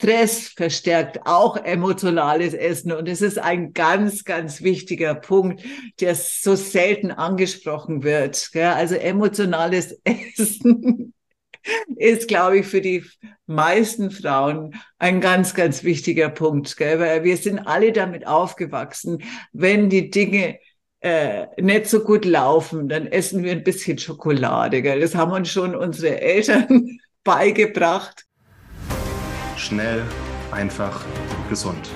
Stress verstärkt auch emotionales Essen. Und es ist ein ganz, ganz wichtiger Punkt, der so selten angesprochen wird. Also emotionales Essen ist, glaube ich, für die meisten Frauen ein ganz, ganz wichtiger Punkt. Weil wir sind alle damit aufgewachsen, wenn die Dinge äh, nicht so gut laufen, dann essen wir ein bisschen Schokolade. Gell? Das haben uns schon unsere Eltern beigebracht. Schnell, einfach, gesund.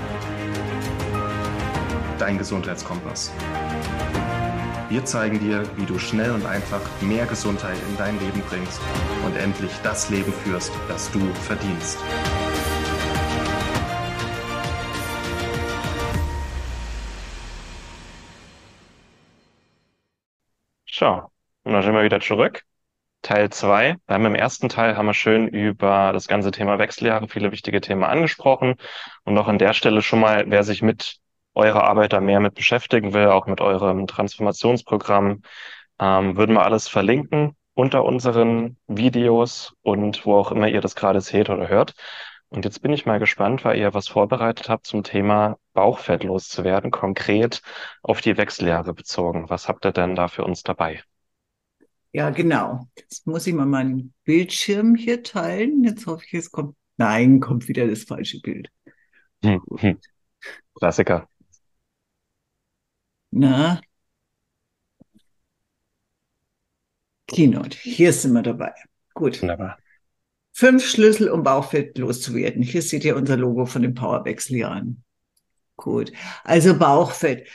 Dein Gesundheitskompass. Wir zeigen dir, wie du schnell und einfach mehr Gesundheit in dein Leben bringst und endlich das Leben führst, das du verdienst. So, und dann sind wir wieder zurück. Teil 2. Wir haben im ersten Teil haben wir schön über das ganze Thema Wechseljahre, viele wichtige Themen angesprochen. Und auch an der Stelle schon mal, wer sich mit eurer Arbeit da mehr mit beschäftigen will, auch mit eurem Transformationsprogramm, ähm, würden wir alles verlinken unter unseren Videos und wo auch immer ihr das gerade seht oder hört. Und jetzt bin ich mal gespannt, weil ihr was vorbereitet habt zum Thema Bauchfett loszuwerden, konkret auf die Wechseljahre bezogen. Was habt ihr denn da für uns dabei? Ja, genau. Jetzt muss ich mal meinen Bildschirm hier teilen. Jetzt hoffe ich, es kommt. Nein, kommt wieder das falsche Bild. Hm, hm. Klassiker. Na. Keynote. Hier sind wir dabei. Gut. Wunderbar. Fünf Schlüssel, um Bauchfett loszuwerden. Hier seht ihr unser Logo von den Powerwechseljahren. Gut. Also Bauchfett.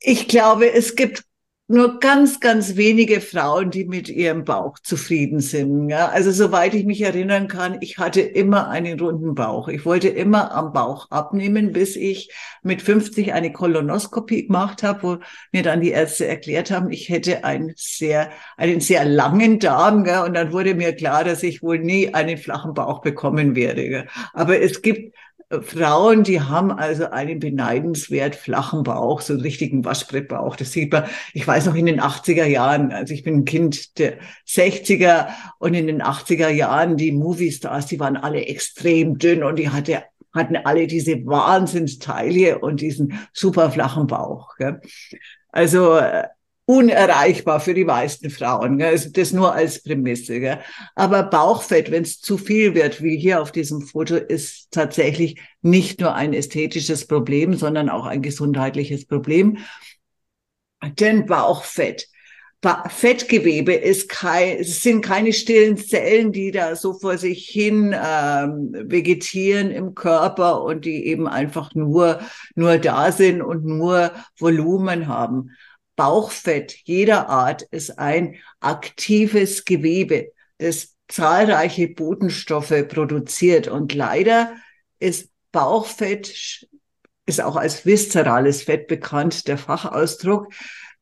Ich glaube, es gibt nur ganz, ganz wenige Frauen, die mit ihrem Bauch zufrieden sind. Ja? Also soweit ich mich erinnern kann, ich hatte immer einen runden Bauch. Ich wollte immer am Bauch abnehmen, bis ich mit 50 eine Kolonoskopie gemacht habe, wo mir dann die Ärzte erklärt haben, ich hätte einen sehr, einen sehr langen Darm. Ja? Und dann wurde mir klar, dass ich wohl nie einen flachen Bauch bekommen werde. Ja? Aber es gibt Frauen, die haben also einen beneidenswert flachen Bauch, so einen richtigen Waschbrettbauch. Das sieht man, ich weiß noch in den 80er Jahren, also ich bin ein Kind der 60er und in den 80er Jahren, die Movie-Stars, die waren alle extrem dünn und die hatte, hatten alle diese Wahnsinnstaille und diesen super flachen Bauch. Gell? Also äh, unerreichbar für die meisten Frauen. Gell? Also das nur als Prämisse. Gell? Aber Bauchfett, wenn es zu viel wird, wie hier auf diesem Foto, ist tatsächlich nicht nur ein ästhetisches Problem, sondern auch ein gesundheitliches Problem. Denn Bauchfett, Fettgewebe ist kein, es sind keine stillen Zellen, die da so vor sich hin ähm, vegetieren im Körper und die eben einfach nur nur da sind und nur Volumen haben. Bauchfett jeder Art ist ein aktives Gewebe, das zahlreiche Botenstoffe produziert. Und leider ist Bauchfett, ist auch als viszerales Fett bekannt, der Fachausdruck,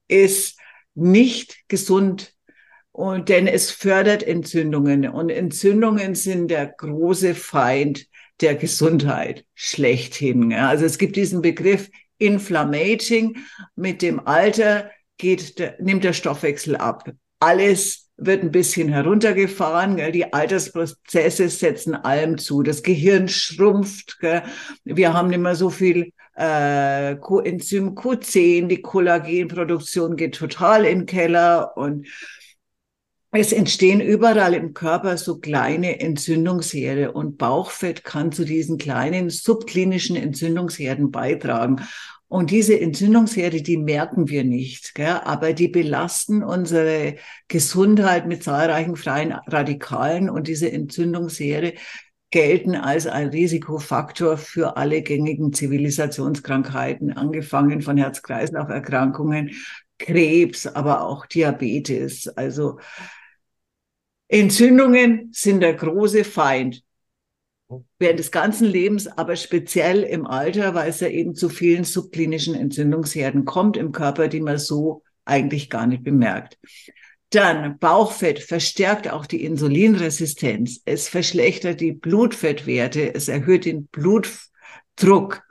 ist nicht gesund. Und denn es fördert Entzündungen. Und Entzündungen sind der große Feind der Gesundheit schlechthin. Also es gibt diesen Begriff inflammating. Mit dem Alter geht der, nimmt der Stoffwechsel ab. Alles wird ein bisschen heruntergefahren. Gell? Die Altersprozesse setzen allem zu. Das Gehirn schrumpft. Gell? Wir haben nicht mehr so viel äh, Coenzym Q10. Die Kollagenproduktion geht total in den Keller und es entstehen überall im Körper so kleine Entzündungsherde und Bauchfett kann zu diesen kleinen subklinischen Entzündungsherden beitragen. Und diese Entzündungsherde, die merken wir nicht, gell? aber die belasten unsere Gesundheit mit zahlreichen freien Radikalen und diese Entzündungsherde gelten als ein Risikofaktor für alle gängigen Zivilisationskrankheiten, angefangen von Herz-Kreislauf-Erkrankungen, Krebs, aber auch Diabetes. Also Entzündungen sind der große Feind während des ganzen Lebens, aber speziell im Alter, weil es ja eben zu vielen subklinischen Entzündungsherden kommt im Körper, die man so eigentlich gar nicht bemerkt. Dann Bauchfett verstärkt auch die Insulinresistenz. Es verschlechtert die Blutfettwerte. Es erhöht den Blutdruck.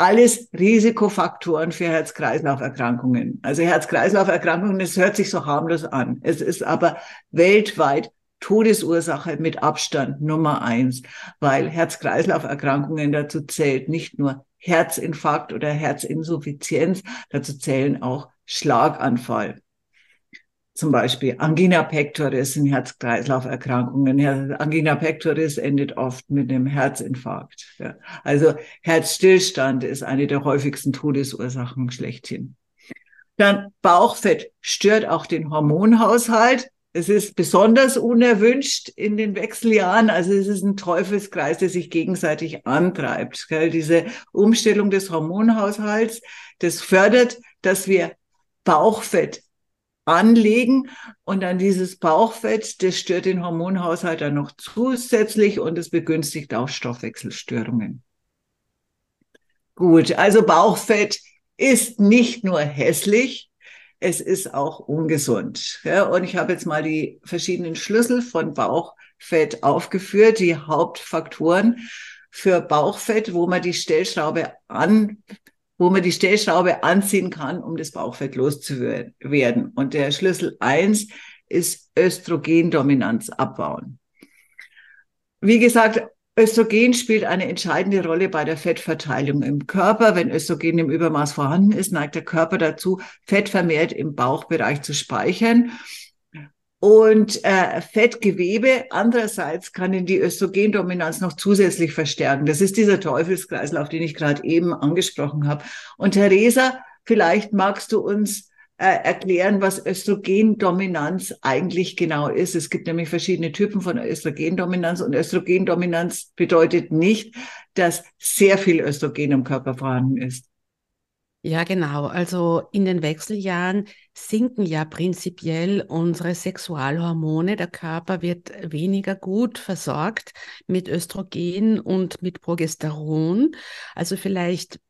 Alles Risikofaktoren für Herz-Kreislauf-Erkrankungen. Also Herz-Kreislauf-Erkrankungen, es hört sich so harmlos an. Es ist aber weltweit Todesursache mit Abstand Nummer eins, weil Herz-Kreislauf-Erkrankungen dazu zählt nicht nur Herzinfarkt oder Herzinsuffizienz, dazu zählen auch Schlaganfall. Zum Beispiel Angina pectoris sind Herz-Kreislauf-Erkrankungen. Angina pectoris endet oft mit einem Herzinfarkt. Also Herzstillstand ist eine der häufigsten Todesursachen schlechthin. Dann Bauchfett stört auch den Hormonhaushalt. Es ist besonders unerwünscht in den Wechseljahren. Also es ist ein Teufelskreis, der sich gegenseitig antreibt. Diese Umstellung des Hormonhaushalts, das fördert, dass wir Bauchfett anlegen und dann dieses Bauchfett, das stört den Hormonhaushalt dann noch zusätzlich und es begünstigt auch Stoffwechselstörungen. Gut, also Bauchfett ist nicht nur hässlich, es ist auch ungesund. Ja, und ich habe jetzt mal die verschiedenen Schlüssel von Bauchfett aufgeführt, die Hauptfaktoren für Bauchfett, wo man die Stellschraube an, wo man die Stellschraube anziehen kann, um das Bauchfett loszuwerden. Und der Schlüssel eins ist Östrogendominanz abbauen. Wie gesagt, Östrogen spielt eine entscheidende Rolle bei der Fettverteilung im Körper. Wenn Östrogen im Übermaß vorhanden ist, neigt der Körper dazu, Fett vermehrt im Bauchbereich zu speichern. Und äh, Fettgewebe andererseits kann in die Östrogendominanz noch zusätzlich verstärken. Das ist dieser Teufelskreislauf, den ich gerade eben angesprochen habe. Und Theresa, vielleicht magst du uns äh, erklären, was Östrogendominanz eigentlich genau ist. Es gibt nämlich verschiedene Typen von Östrogendominanz und Östrogendominanz bedeutet nicht, dass sehr viel Östrogen im Körper vorhanden ist. Ja, genau. Also in den Wechseljahren sinken ja prinzipiell unsere Sexualhormone. Der Körper wird weniger gut versorgt mit Östrogen und mit Progesteron. Also vielleicht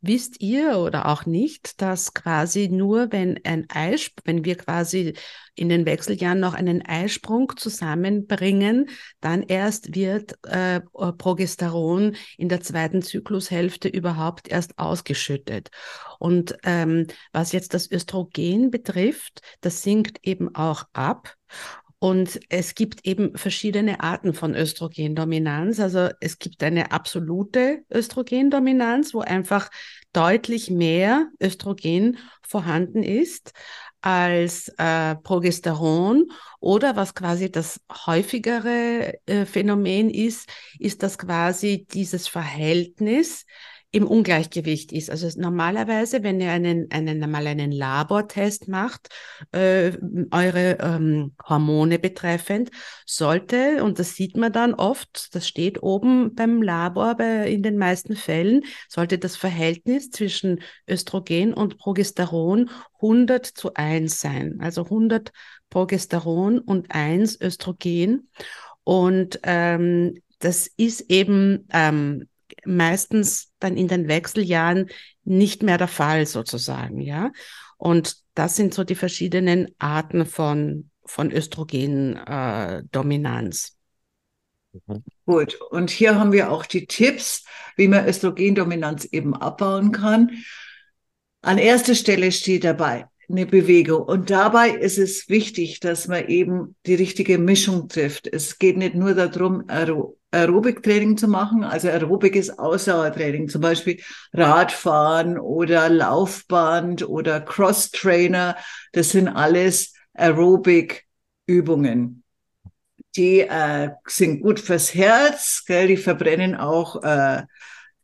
wisst ihr oder auch nicht, dass quasi nur wenn ein Eisprung, wenn wir quasi in den Wechseljahren noch einen Eisprung zusammenbringen, dann erst wird äh, Progesteron in der zweiten Zyklushälfte überhaupt erst ausgeschüttet. Und ähm, was jetzt das Östrogen betrifft, das sinkt eben auch ab. Und es gibt eben verschiedene Arten von Östrogendominanz. Also es gibt eine absolute Östrogendominanz, wo einfach deutlich mehr Östrogen vorhanden ist als äh, Progesteron. Oder was quasi das häufigere äh, Phänomen ist, ist, dass quasi dieses Verhältnis im Ungleichgewicht ist. Also normalerweise, wenn ihr einen, einen mal einen Labortest macht, äh, eure ähm, Hormone betreffend, sollte, und das sieht man dann oft, das steht oben beim Labor bei, in den meisten Fällen, sollte das Verhältnis zwischen Östrogen und Progesteron 100 zu 1 sein. Also 100 Progesteron und 1 Östrogen. Und ähm, das ist eben ähm, meistens dann in den Wechseljahren nicht mehr der Fall sozusagen, ja. Und das sind so die verschiedenen Arten von, von Östrogendominanz. Äh, mhm. Gut, und hier haben wir auch die Tipps, wie man Östrogendominanz eben abbauen kann. An erster Stelle steht dabei eine Bewegung. Und dabei ist es wichtig, dass man eben die richtige Mischung trifft. Es geht nicht nur darum, Aerobiktraining zu machen. Also Aerobik ist Ausdauertraining, zum Beispiel Radfahren oder Laufband oder Cross-Trainer. Das sind alles Aerobik-Übungen. Die äh, sind gut fürs Herz, gell? die verbrennen auch äh,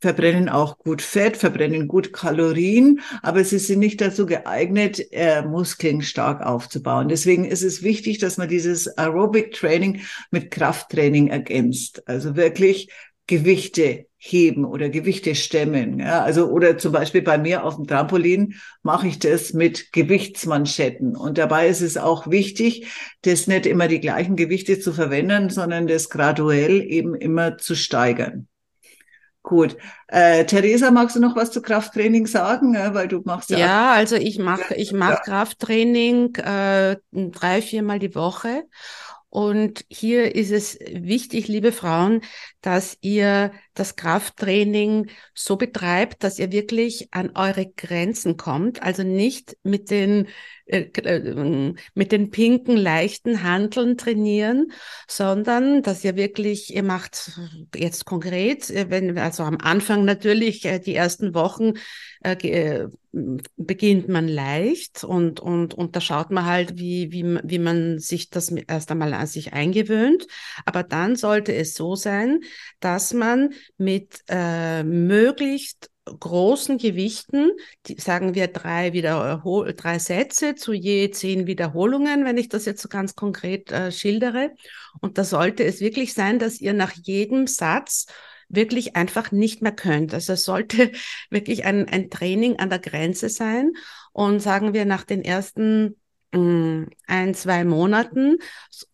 verbrennen auch gut Fett, verbrennen gut Kalorien, aber sie sind nicht dazu geeignet, äh, Muskeln stark aufzubauen. Deswegen ist es wichtig, dass man dieses Aerobic Training mit Krafttraining ergänzt. Also wirklich Gewichte heben oder Gewichte stemmen. Ja, also oder zum Beispiel bei mir auf dem Trampolin mache ich das mit Gewichtsmanschetten. Und dabei ist es auch wichtig, das nicht immer die gleichen Gewichte zu verwenden, sondern das graduell eben immer zu steigern. Gut. Äh, Theresa, magst du noch was zu Krafttraining sagen? Weil du machst ja. Ja, also ich mache ich mach ja. Krafttraining äh, drei, viermal die Woche. Und hier ist es wichtig, liebe Frauen, dass ihr das Krafttraining so betreibt, dass ihr wirklich an eure Grenzen kommt. Also nicht mit den äh, äh, mit den pinken, leichten Handeln trainieren, sondern dass ihr wirklich, ihr macht jetzt konkret, wenn, also am Anfang natürlich die ersten Wochen äh, beginnt man leicht und, und, und da schaut man halt, wie, wie, wie man sich das erst einmal an sich eingewöhnt. Aber dann sollte es so sein, dass man mit äh, möglichst großen Gewichten, die, sagen wir drei, Wiederhol drei Sätze zu je zehn Wiederholungen, wenn ich das jetzt so ganz konkret äh, schildere. Und da sollte es wirklich sein, dass ihr nach jedem Satz wirklich einfach nicht mehr könnt. Also es sollte wirklich ein, ein Training an der Grenze sein. Und sagen wir nach den ersten mm, ein, zwei Monaten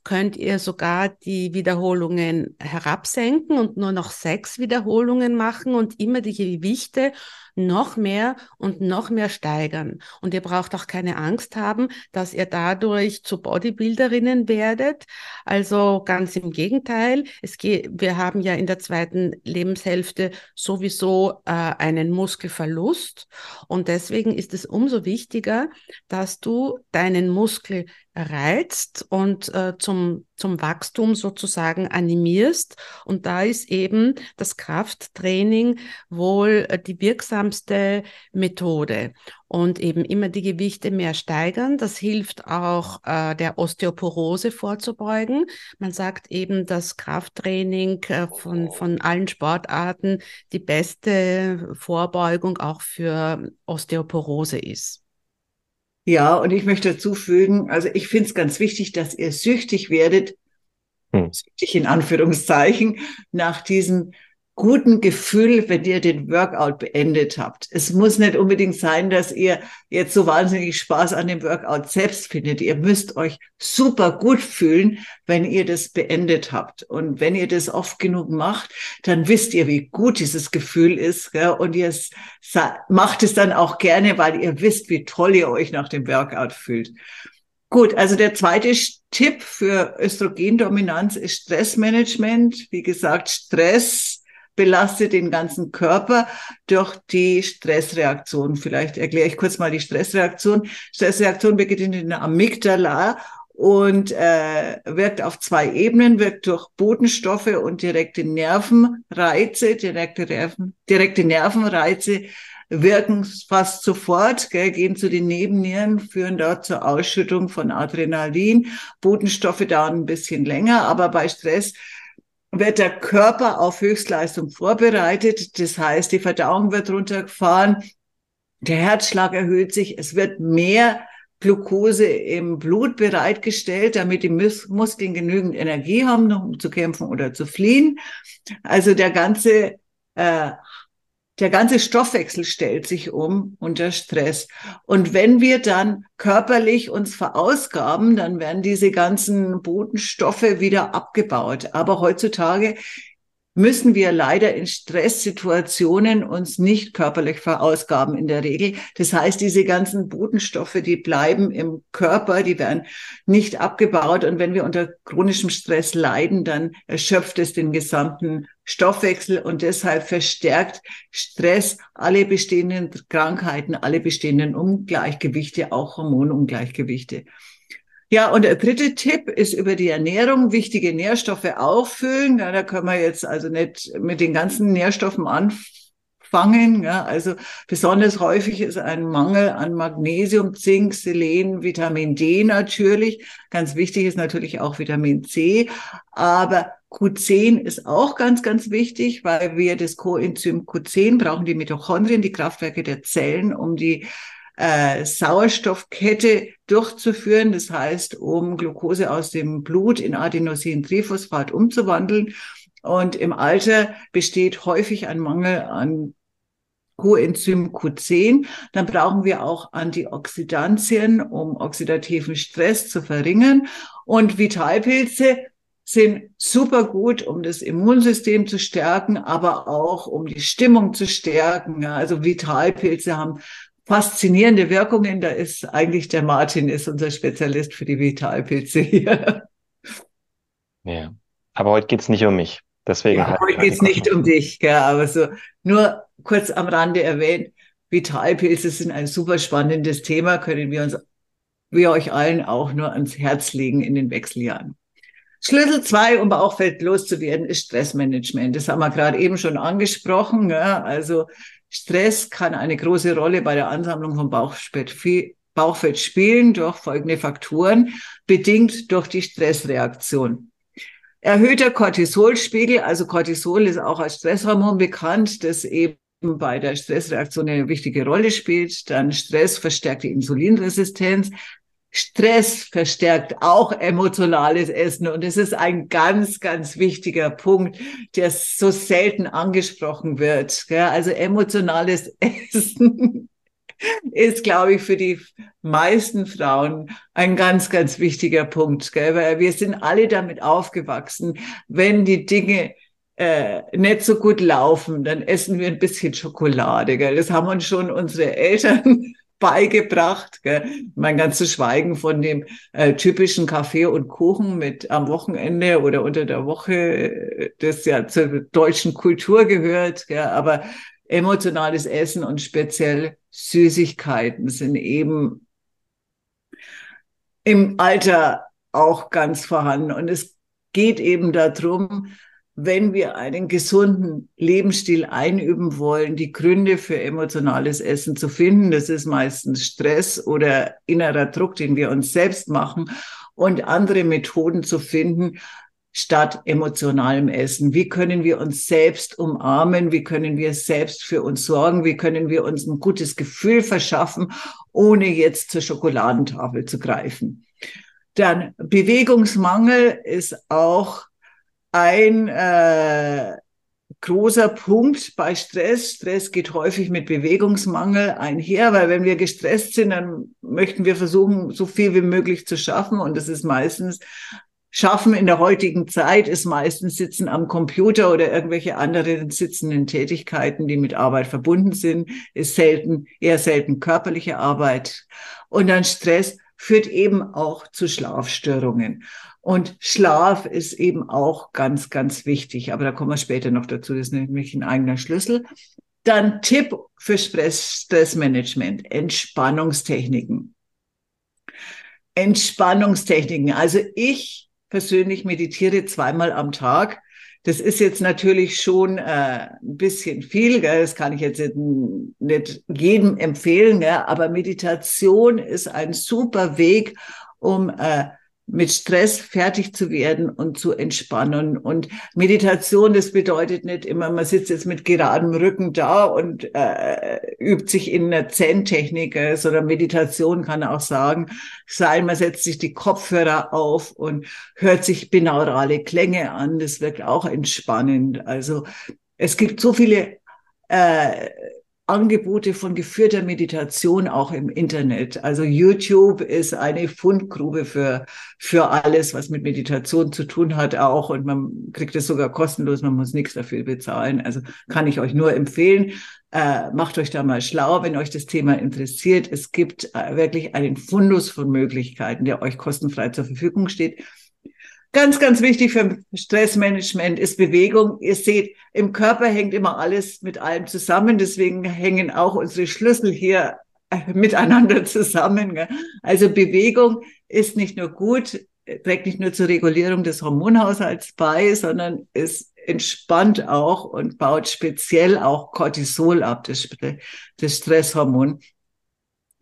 könnt ihr sogar die Wiederholungen herabsenken und nur noch sechs Wiederholungen machen und immer die Gewichte noch mehr und noch mehr steigern. Und ihr braucht auch keine Angst haben, dass ihr dadurch zu Bodybuilderinnen werdet. Also ganz im Gegenteil. Es geht, wir haben ja in der zweiten Lebenshälfte sowieso äh, einen Muskelverlust. Und deswegen ist es umso wichtiger, dass du deinen Muskel reizt und äh, zum, zum Wachstum sozusagen animierst. Und da ist eben das Krafttraining wohl äh, die wirksamste Methode. Und eben immer die Gewichte mehr steigern. Das hilft auch äh, der Osteoporose vorzubeugen. Man sagt eben, dass Krafttraining äh, von, von allen Sportarten die beste Vorbeugung auch für Osteoporose ist. Ja, und ich möchte dazu fügen, also ich finde es ganz wichtig, dass ihr süchtig werdet, hm. süchtig in Anführungszeichen, nach diesem guten Gefühl, wenn ihr den Workout beendet habt. Es muss nicht unbedingt sein, dass ihr jetzt so wahnsinnig Spaß an dem Workout selbst findet. Ihr müsst euch super gut fühlen, wenn ihr das beendet habt. Und wenn ihr das oft genug macht, dann wisst ihr, wie gut dieses Gefühl ist. Gell? Und ihr macht es dann auch gerne, weil ihr wisst, wie toll ihr euch nach dem Workout fühlt. Gut, also der zweite Tipp für Östrogendominanz ist Stressmanagement. Wie gesagt, Stress belastet den ganzen Körper durch die Stressreaktion. Vielleicht erkläre ich kurz mal die Stressreaktion. Stressreaktion beginnt in der Amygdala und äh, wirkt auf zwei Ebenen, wirkt durch Botenstoffe und direkte Nervenreize, direkte, Nerven, direkte Nervenreize wirken fast sofort, gell, gehen zu den Nebennieren, führen dort zur Ausschüttung von Adrenalin. Botenstoffe dauern ein bisschen länger, aber bei Stress wird der Körper auf Höchstleistung vorbereitet. Das heißt, die Verdauung wird runtergefahren, der Herzschlag erhöht sich, es wird mehr Glucose im Blut bereitgestellt, damit die Mus Muskeln genügend Energie haben, um zu kämpfen oder zu fliehen. Also der ganze äh, der ganze Stoffwechsel stellt sich um unter Stress. Und wenn wir dann körperlich uns verausgaben, dann werden diese ganzen Botenstoffe wieder abgebaut. Aber heutzutage müssen wir leider in Stresssituationen uns nicht körperlich verausgaben in der Regel. Das heißt, diese ganzen Botenstoffe, die bleiben im Körper, die werden nicht abgebaut. Und wenn wir unter chronischem Stress leiden, dann erschöpft es den gesamten Stoffwechsel und deshalb verstärkt Stress alle bestehenden Krankheiten, alle bestehenden Ungleichgewichte, auch Hormonungleichgewichte. Ja, und der dritte Tipp ist über die Ernährung wichtige Nährstoffe auffüllen. Ja, da können wir jetzt also nicht mit den ganzen Nährstoffen anfangen. Ja, also besonders häufig ist ein Mangel an Magnesium, Zink, Selen, Vitamin D natürlich. Ganz wichtig ist natürlich auch Vitamin C. Aber Q10 ist auch ganz, ganz wichtig, weil wir das Coenzym Q10 brauchen, die Mitochondrien, die Kraftwerke der Zellen, um die äh, Sauerstoffkette durchzuführen. Das heißt, um Glucose aus dem Blut in Adenosintriphosphat umzuwandeln. Und im Alter besteht häufig ein Mangel an Coenzym Q10. Dann brauchen wir auch Antioxidantien, um oxidativen Stress zu verringern. Und Vitalpilze sind super gut, um das Immunsystem zu stärken, aber auch um die Stimmung zu stärken. Also Vitalpilze haben faszinierende Wirkungen. Da ist eigentlich der Martin ist unser Spezialist für die Vitalpilze hier. Ja, aber heute geht's nicht um mich. Deswegen ja, heute geht's nicht um dich, gell, aber so nur kurz am Rande erwähnt, Vitalpilze sind ein super spannendes Thema, können wir uns wir euch allen auch nur ans Herz legen in den Wechseljahren. Schlüssel zwei, um Bauchfett loszuwerden, ist Stressmanagement. Das haben wir gerade eben schon angesprochen. Ja. Also Stress kann eine große Rolle bei der Ansammlung von Bauchfett, Bauchfett spielen durch folgende Faktoren, bedingt durch die Stressreaktion. Erhöhter Cortisolspiegel, also Cortisol ist auch als Stresshormon bekannt, das eben bei der Stressreaktion eine wichtige Rolle spielt. Dann Stress verstärkt die Insulinresistenz. Stress verstärkt auch emotionales Essen und es ist ein ganz, ganz wichtiger Punkt, der so selten angesprochen wird. Also emotionales Essen ist, glaube ich, für die meisten Frauen ein ganz, ganz wichtiger Punkt, weil wir sind alle damit aufgewachsen, wenn die Dinge äh, nicht so gut laufen, dann essen wir ein bisschen Schokolade. Gell? Das haben uns schon unsere Eltern beigebracht. Gell? Mein ganzes Schweigen von dem äh, typischen Kaffee und Kuchen mit am Wochenende oder unter der Woche, äh, das ja zur deutschen Kultur gehört. Gell? Aber emotionales Essen und speziell Süßigkeiten sind eben im Alter auch ganz vorhanden. Und es geht eben darum, wenn wir einen gesunden Lebensstil einüben wollen, die Gründe für emotionales Essen zu finden. Das ist meistens Stress oder innerer Druck, den wir uns selbst machen und andere Methoden zu finden statt emotionalem Essen. Wie können wir uns selbst umarmen? Wie können wir selbst für uns sorgen? Wie können wir uns ein gutes Gefühl verschaffen, ohne jetzt zur Schokoladentafel zu greifen? Dann Bewegungsmangel ist auch ein äh, großer Punkt bei Stress. Stress geht häufig mit Bewegungsmangel einher, weil wenn wir gestresst sind, dann möchten wir versuchen, so viel wie möglich zu schaffen. Und das ist meistens Schaffen in der heutigen Zeit ist meistens Sitzen am Computer oder irgendwelche anderen sitzenden Tätigkeiten, die mit Arbeit verbunden sind, ist selten, eher selten körperliche Arbeit. Und dann Stress führt eben auch zu Schlafstörungen. Und Schlaf ist eben auch ganz, ganz wichtig. Aber da kommen wir später noch dazu. Das ist nämlich ein eigener Schlüssel. Dann Tipp für Stress, Stressmanagement. Entspannungstechniken. Entspannungstechniken. Also ich persönlich meditiere zweimal am Tag. Das ist jetzt natürlich schon äh, ein bisschen viel, gell? das kann ich jetzt nicht jedem empfehlen, gell? aber Meditation ist ein super Weg, um äh, mit Stress fertig zu werden und zu entspannen. Und Meditation, das bedeutet nicht immer, man sitzt jetzt mit geradem Rücken da und äh, übt sich in einer Zen-Technik, äh, sondern Meditation kann auch sagen, sein, man setzt sich die Kopfhörer auf und hört sich binaurale Klänge an. Das wirkt auch entspannend. Also es gibt so viele äh, Angebote von geführter Meditation auch im Internet. Also YouTube ist eine Fundgrube für, für alles, was mit Meditation zu tun hat auch. Und man kriegt es sogar kostenlos, man muss nichts dafür bezahlen. Also kann ich euch nur empfehlen. Äh, macht euch da mal schlau, wenn euch das Thema interessiert. Es gibt äh, wirklich einen Fundus von Möglichkeiten, der euch kostenfrei zur Verfügung steht. Ganz, ganz wichtig für Stressmanagement ist Bewegung. Ihr seht, im Körper hängt immer alles mit allem zusammen. Deswegen hängen auch unsere Schlüssel hier äh, miteinander zusammen. Also Bewegung ist nicht nur gut, trägt nicht nur zur Regulierung des Hormonhaushalts bei, sondern es entspannt auch und baut speziell auch Cortisol ab, das, das Stresshormon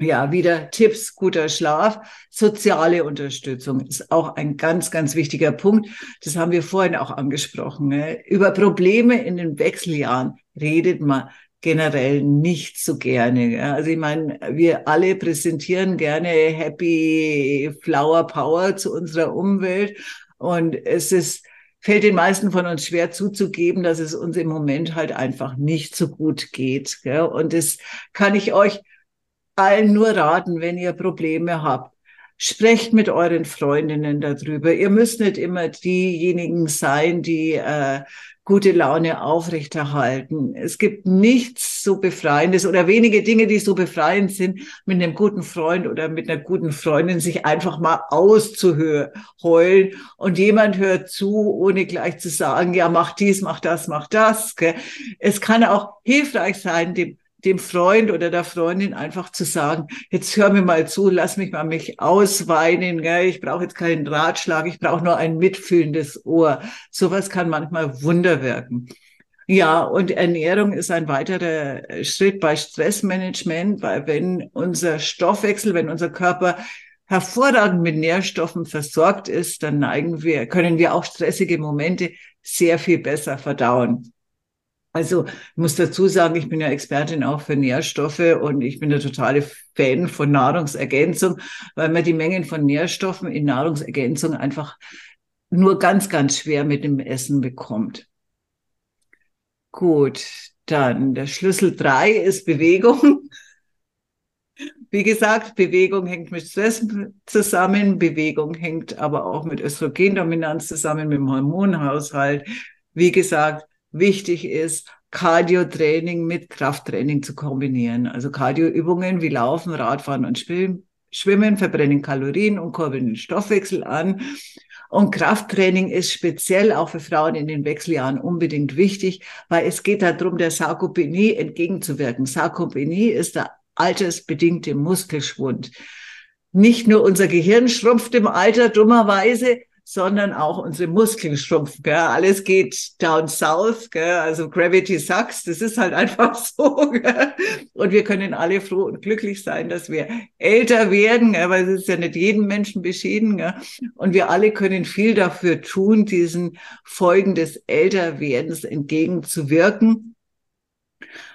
ja, wieder Tipps, guter Schlaf, soziale Unterstützung ist auch ein ganz, ganz wichtiger Punkt. Das haben wir vorhin auch angesprochen. Ne? Über Probleme in den Wechseljahren redet man generell nicht so gerne. Also ich meine, wir alle präsentieren gerne Happy Flower Power zu unserer Umwelt und es ist fällt den meisten von uns schwer zuzugeben, dass es uns im Moment halt einfach nicht so gut geht. Und das kann ich euch allen nur raten, wenn ihr Probleme habt. Sprecht mit euren Freundinnen darüber. Ihr müsst nicht immer diejenigen sein, die äh, gute Laune aufrechterhalten. Es gibt nichts so befreiendes oder wenige Dinge, die so befreiend sind, mit einem guten Freund oder mit einer guten Freundin sich einfach mal auszuheulen und jemand hört zu, ohne gleich zu sagen, ja, mach dies, mach das, mach das. Es kann auch hilfreich sein, dem dem Freund oder der Freundin einfach zu sagen, jetzt hör mir mal zu, lass mich mal mich ausweinen, gell? ich brauche jetzt keinen Ratschlag, ich brauche nur ein mitfühlendes Ohr. Sowas kann manchmal Wunder wirken. Ja, und Ernährung ist ein weiterer Schritt bei Stressmanagement, weil wenn unser Stoffwechsel, wenn unser Körper hervorragend mit Nährstoffen versorgt ist, dann neigen wir, können wir auch stressige Momente sehr viel besser verdauen. Also ich muss dazu sagen, ich bin ja Expertin auch für Nährstoffe und ich bin der totale Fan von Nahrungsergänzung, weil man die Mengen von Nährstoffen in Nahrungsergänzung einfach nur ganz, ganz schwer mit dem Essen bekommt. Gut, dann der Schlüssel drei ist Bewegung. Wie gesagt, Bewegung hängt mit Stress zusammen, Bewegung hängt aber auch mit Östrogendominanz zusammen, mit dem Hormonhaushalt. Wie gesagt, wichtig ist, Cardio-Training mit Krafttraining zu kombinieren. Also Cardio-Übungen wie Laufen, Radfahren und Schwimmen verbrennen Kalorien und kurbeln den Stoffwechsel an. Und Krafttraining ist speziell auch für Frauen in den Wechseljahren unbedingt wichtig, weil es geht darum, der Sarkopenie entgegenzuwirken. Sarkopenie ist der altersbedingte Muskelschwund. Nicht nur unser Gehirn schrumpft im Alter dummerweise, sondern auch unsere Muskeln schrumpfen. Gell? Alles geht down south, gell? also Gravity sucks. Das ist halt einfach so. Gell? Und wir können alle froh und glücklich sein, dass wir älter werden, gell? weil es ist ja nicht jedem Menschen beschieden. Gell? Und wir alle können viel dafür tun, diesen Folgen des Älterwerdens entgegenzuwirken.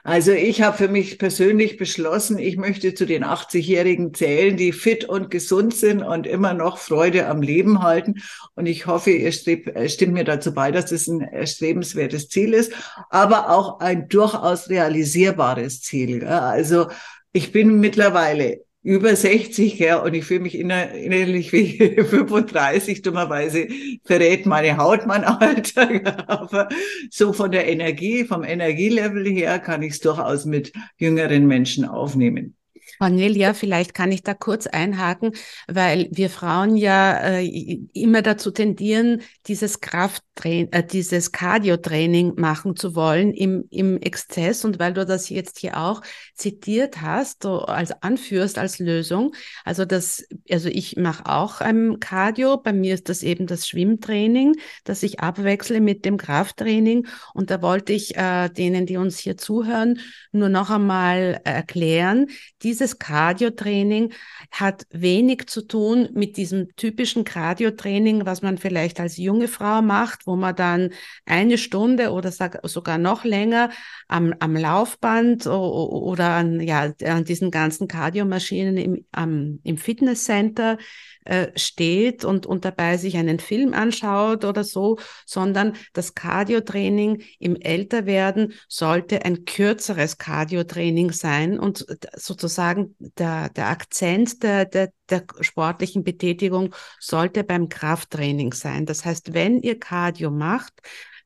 Also ich habe für mich persönlich beschlossen, ich möchte zu den 80-Jährigen zählen, die fit und gesund sind und immer noch Freude am Leben halten. Und ich hoffe, ihr äh, stimmt mir dazu bei, dass es ein erstrebenswertes Ziel ist, aber auch ein durchaus realisierbares Ziel. Also ich bin mittlerweile über 60, ja, und ich fühle mich inner, innerlich wie 35. Dummerweise verrät meine Haut mein Alter. Aber so von der Energie, vom Energielevel her kann ich es durchaus mit jüngeren Menschen aufnehmen. Cornelia, vielleicht kann ich da kurz einhaken, weil wir Frauen ja äh, immer dazu tendieren, dieses Krafttraining, äh, dieses Cardio-Training machen zu wollen im, im Exzess. Und weil du das jetzt hier auch zitiert hast, so als anführst als Lösung, also das, also ich mache auch ein Cardio. Bei mir ist das eben das Schwimmtraining, das ich abwechsle mit dem Krafttraining. Und da wollte ich äh, denen, die uns hier zuhören, nur noch einmal erklären, dieses dieses Cardio-Training hat wenig zu tun mit diesem typischen Cardio-Training, was man vielleicht als junge Frau macht, wo man dann eine Stunde oder sogar noch länger am, am Laufband oder an, ja, an diesen ganzen Cardio-Maschinen im, am, im Fitnesscenter äh, steht und, und dabei sich einen Film anschaut oder so, sondern das Cardio-Training im Älterwerden sollte ein kürzeres Cardio-Training sein und sozusagen der, der Akzent der, der, der sportlichen Betätigung sollte beim Krafttraining sein. Das heißt, wenn ihr Cardio macht,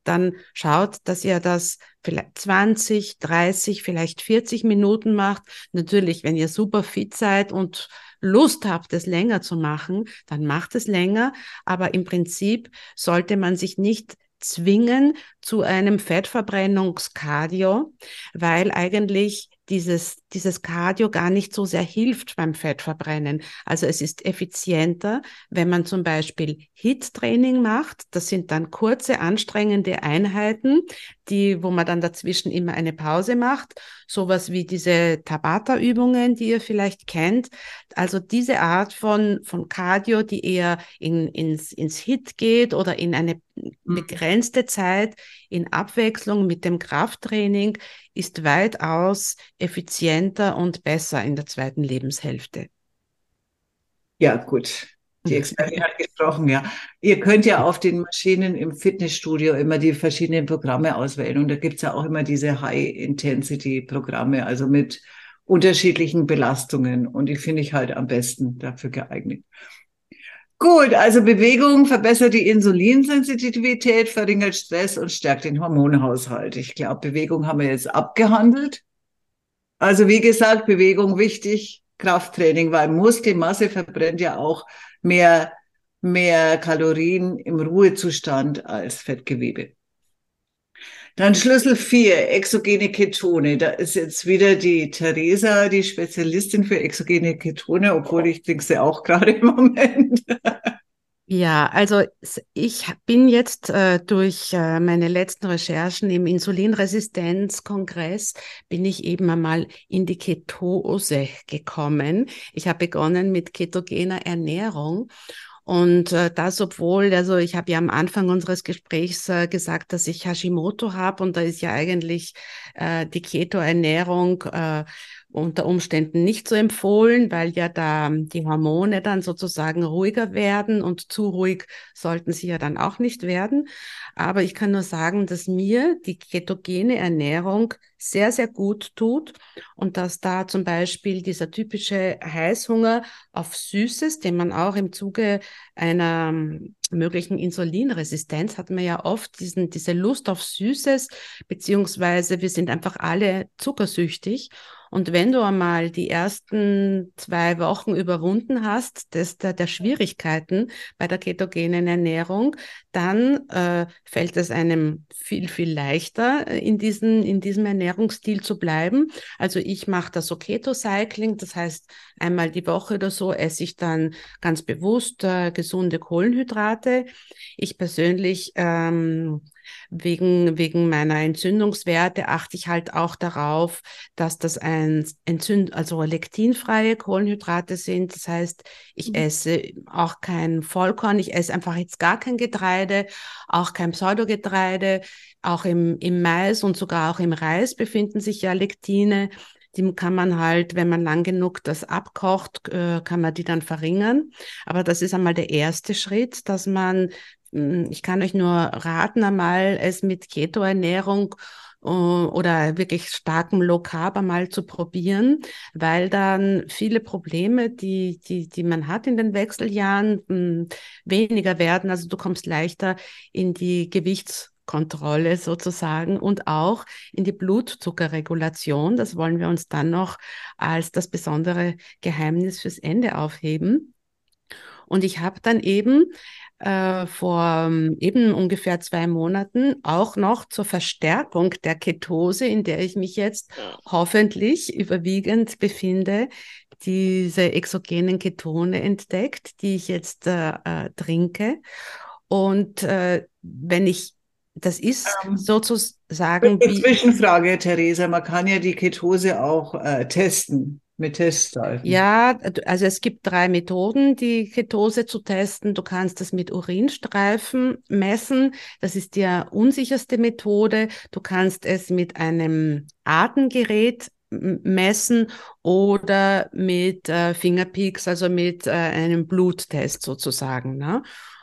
dann schaut, dass ihr das vielleicht 20, 30, vielleicht 40 Minuten macht. Natürlich, wenn ihr super fit seid und Lust habt, es länger zu machen, dann macht es länger. Aber im Prinzip sollte man sich nicht zwingen zu einem Fettverbrennungskardio, weil eigentlich dieses, dieses Cardio gar nicht so sehr hilft beim Fettverbrennen. Also es ist effizienter, wenn man zum Beispiel HIT-Training macht. Das sind dann kurze, anstrengende Einheiten, die, wo man dann dazwischen immer eine Pause macht. Sowas wie diese Tabata-Übungen, die ihr vielleicht kennt. Also diese Art von, von Cardio, die eher in, ins, ins HIT geht oder in eine mhm. begrenzte Zeit in Abwechslung mit dem Krafttraining, ist weitaus effizienter und besser in der zweiten Lebenshälfte. Ja, gut. Die Expertin hat gesprochen, ja. Ihr könnt ja auf den Maschinen im Fitnessstudio immer die verschiedenen Programme auswählen. Und da gibt es ja auch immer diese High-Intensity-Programme, also mit unterschiedlichen Belastungen. Und die finde ich halt am besten dafür geeignet. Gut, also Bewegung verbessert die Insulinsensitivität, verringert Stress und stärkt den Hormonhaushalt. Ich glaube, Bewegung haben wir jetzt abgehandelt. Also wie gesagt, Bewegung wichtig, Krafttraining, weil Muskelmasse verbrennt ja auch mehr, mehr Kalorien im Ruhezustand als Fettgewebe. Dann Schlüssel 4, exogene Ketone. Da ist jetzt wieder die Theresa, die Spezialistin für exogene Ketone, obwohl ich trinke sie auch gerade im Moment. Ja, also ich bin jetzt äh, durch äh, meine letzten Recherchen im Insulinresistenzkongress bin ich eben einmal in die Ketose gekommen. Ich habe begonnen mit ketogener Ernährung und äh, das, obwohl, also ich habe ja am Anfang unseres Gesprächs äh, gesagt, dass ich Hashimoto habe und da ist ja eigentlich äh, die Keto-Ernährung äh, unter Umständen nicht so empfohlen, weil ja da die Hormone dann sozusagen ruhiger werden und zu ruhig sollten sie ja dann auch nicht werden. Aber ich kann nur sagen, dass mir die ketogene Ernährung sehr, sehr gut tut und dass da zum Beispiel dieser typische Heißhunger auf Süßes, den man auch im Zuge einer ähm, möglichen Insulinresistenz hat man ja oft diesen, diese Lust auf Süßes, beziehungsweise wir sind einfach alle zuckersüchtig. Und wenn du einmal die ersten zwei Wochen überwunden hast, des, der, der Schwierigkeiten bei der ketogenen Ernährung, dann äh, fällt es einem viel, viel leichter, äh, in, diesen, in diesem Ernährungsstil zu bleiben. Also ich mache das so Keto-Cycling, das heißt, einmal die Woche oder so esse ich dann ganz bewusst äh, gesunde Kohlenhydrate. Ich persönlich ähm, wegen, wegen meiner Entzündungswerte achte ich halt auch darauf, dass das ein Entzünd, also lektinfreie Kohlenhydrate sind. Das heißt, ich mhm. esse auch kein Vollkorn, ich esse einfach jetzt gar kein Getreide, auch kein Pseudogetreide. Auch im, im Mais und sogar auch im Reis befinden sich ja Lektine. Die kann man halt, wenn man lang genug das abkocht, äh, kann man die dann verringern. Aber das ist einmal der erste Schritt, dass man ich kann euch nur raten, einmal es mit Keto-Ernährung äh, oder wirklich starkem Low Carb einmal zu probieren, weil dann viele Probleme, die, die, die man hat in den Wechseljahren, hm, weniger werden. Also du kommst leichter in die Gewichtskontrolle sozusagen und auch in die Blutzuckerregulation. Das wollen wir uns dann noch als das besondere Geheimnis fürs Ende aufheben. Und ich habe dann eben äh, vor ähm, eben ungefähr zwei Monaten auch noch zur Verstärkung der Ketose, in der ich mich jetzt hoffentlich überwiegend befinde, diese exogenen Ketone entdeckt, die ich jetzt äh, äh, trinke. Und äh, wenn ich das ist ähm, sozusagen. Zwischenfrage, Theresa. Man kann ja die Ketose auch äh, testen mit Teststreifen? Ja, also es gibt drei Methoden, die Ketose zu testen. Du kannst das mit Urinstreifen messen. Das ist die unsicherste Methode. Du kannst es mit einem Atemgerät messen oder mit äh, Fingerpeaks, also mit äh, einem Bluttest sozusagen. Ne?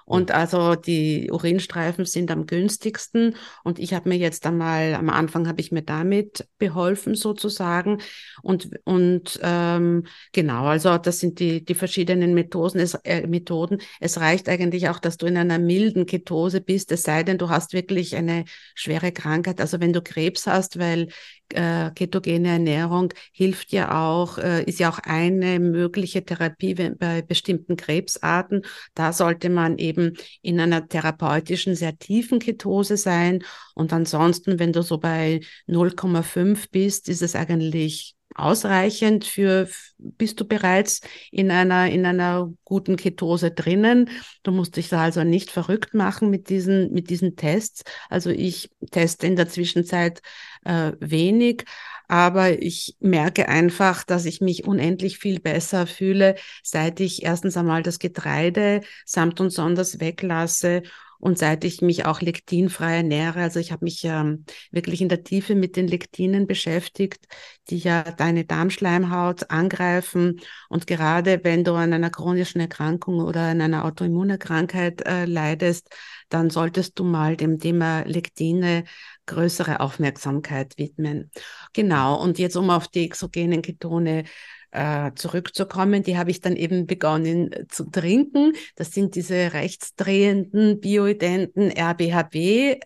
Und also die Urinstreifen sind am günstigsten. Und ich habe mir jetzt einmal, am Anfang habe ich mir damit beholfen sozusagen. Und, und ähm, genau, also das sind die, die verschiedenen Methoden es, äh, Methoden. es reicht eigentlich auch, dass du in einer milden Ketose bist, es sei denn, du hast wirklich eine schwere Krankheit. Also wenn du Krebs hast, weil äh, ketogene Ernährung hilft ja auch, äh, ist ja auch eine mögliche Therapie bei bestimmten Krebsarten. Da sollte man eben in einer therapeutischen, sehr tiefen Ketose sein. Und ansonsten, wenn du so bei 0,5 bist, ist es eigentlich ausreichend für, bist du bereits in einer, in einer guten Ketose drinnen. Du musst dich da also nicht verrückt machen mit diesen, mit diesen Tests. Also ich teste in der Zwischenzeit äh, wenig, aber ich merke einfach, dass ich mich unendlich viel besser fühle, seit ich erstens einmal das Getreide samt und sonders weglasse und seit ich mich auch lektinfrei ernähre, also ich habe mich ähm, wirklich in der Tiefe mit den Lektinen beschäftigt, die ja deine Darmschleimhaut angreifen. Und gerade wenn du an einer chronischen Erkrankung oder an einer Autoimmunerkrankheit äh, leidest, dann solltest du mal dem Thema Lektine größere Aufmerksamkeit widmen. Genau. Und jetzt, um auf die exogenen Ketone äh, zurückzukommen, die habe ich dann eben begonnen äh, zu trinken. Das sind diese rechtsdrehenden, bioidenten RBHB,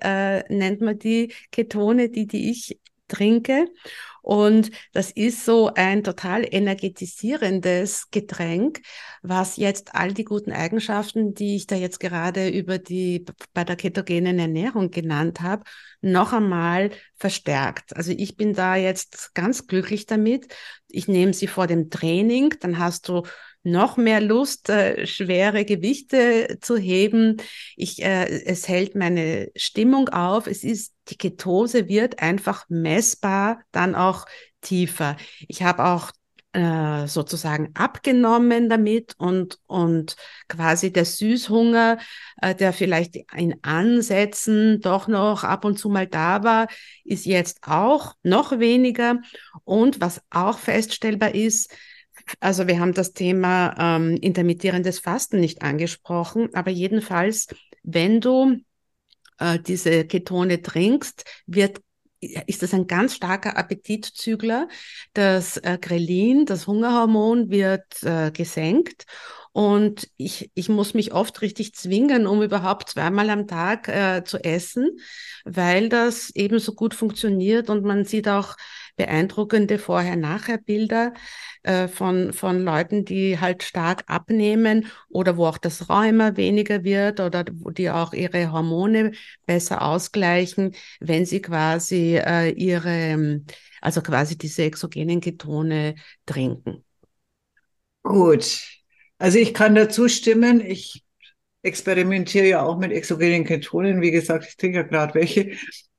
äh, nennt man die Ketone, die, die ich trinke. Und das ist so ein total energetisierendes Getränk, was jetzt all die guten Eigenschaften, die ich da jetzt gerade über die bei der ketogenen Ernährung genannt habe, noch einmal verstärkt. Also ich bin da jetzt ganz glücklich damit. Ich nehme sie vor dem Training, dann hast du noch mehr Lust, äh, schwere Gewichte zu heben. Ich, äh, es hält meine Stimmung auf. Es ist, die Ketose wird einfach messbar dann auch tiefer. Ich habe auch äh, sozusagen abgenommen damit und, und quasi der Süßhunger, äh, der vielleicht in Ansätzen doch noch ab und zu mal da war, ist jetzt auch noch weniger. Und was auch feststellbar ist, also wir haben das Thema ähm, intermittierendes Fasten nicht angesprochen, aber jedenfalls, wenn du äh, diese Ketone trinkst, wird ist das ein ganz starker Appetitzügler. Das äh, Grelin, das Hungerhormon, wird äh, gesenkt. Und ich, ich muss mich oft richtig zwingen, um überhaupt zweimal am Tag äh, zu essen, weil das eben so gut funktioniert und man sieht auch beeindruckende Vorher-Nachher-Bilder äh, von, von Leuten, die halt stark abnehmen oder wo auch das Rheuma weniger wird oder wo die auch ihre Hormone besser ausgleichen, wenn sie quasi äh, ihre, also quasi diese exogenen Ketone trinken. Gut. Also ich kann dazu stimmen. Ich experimentiere ja auch mit exogenen Ketonen. Wie gesagt, ich trinke ja gerade welche.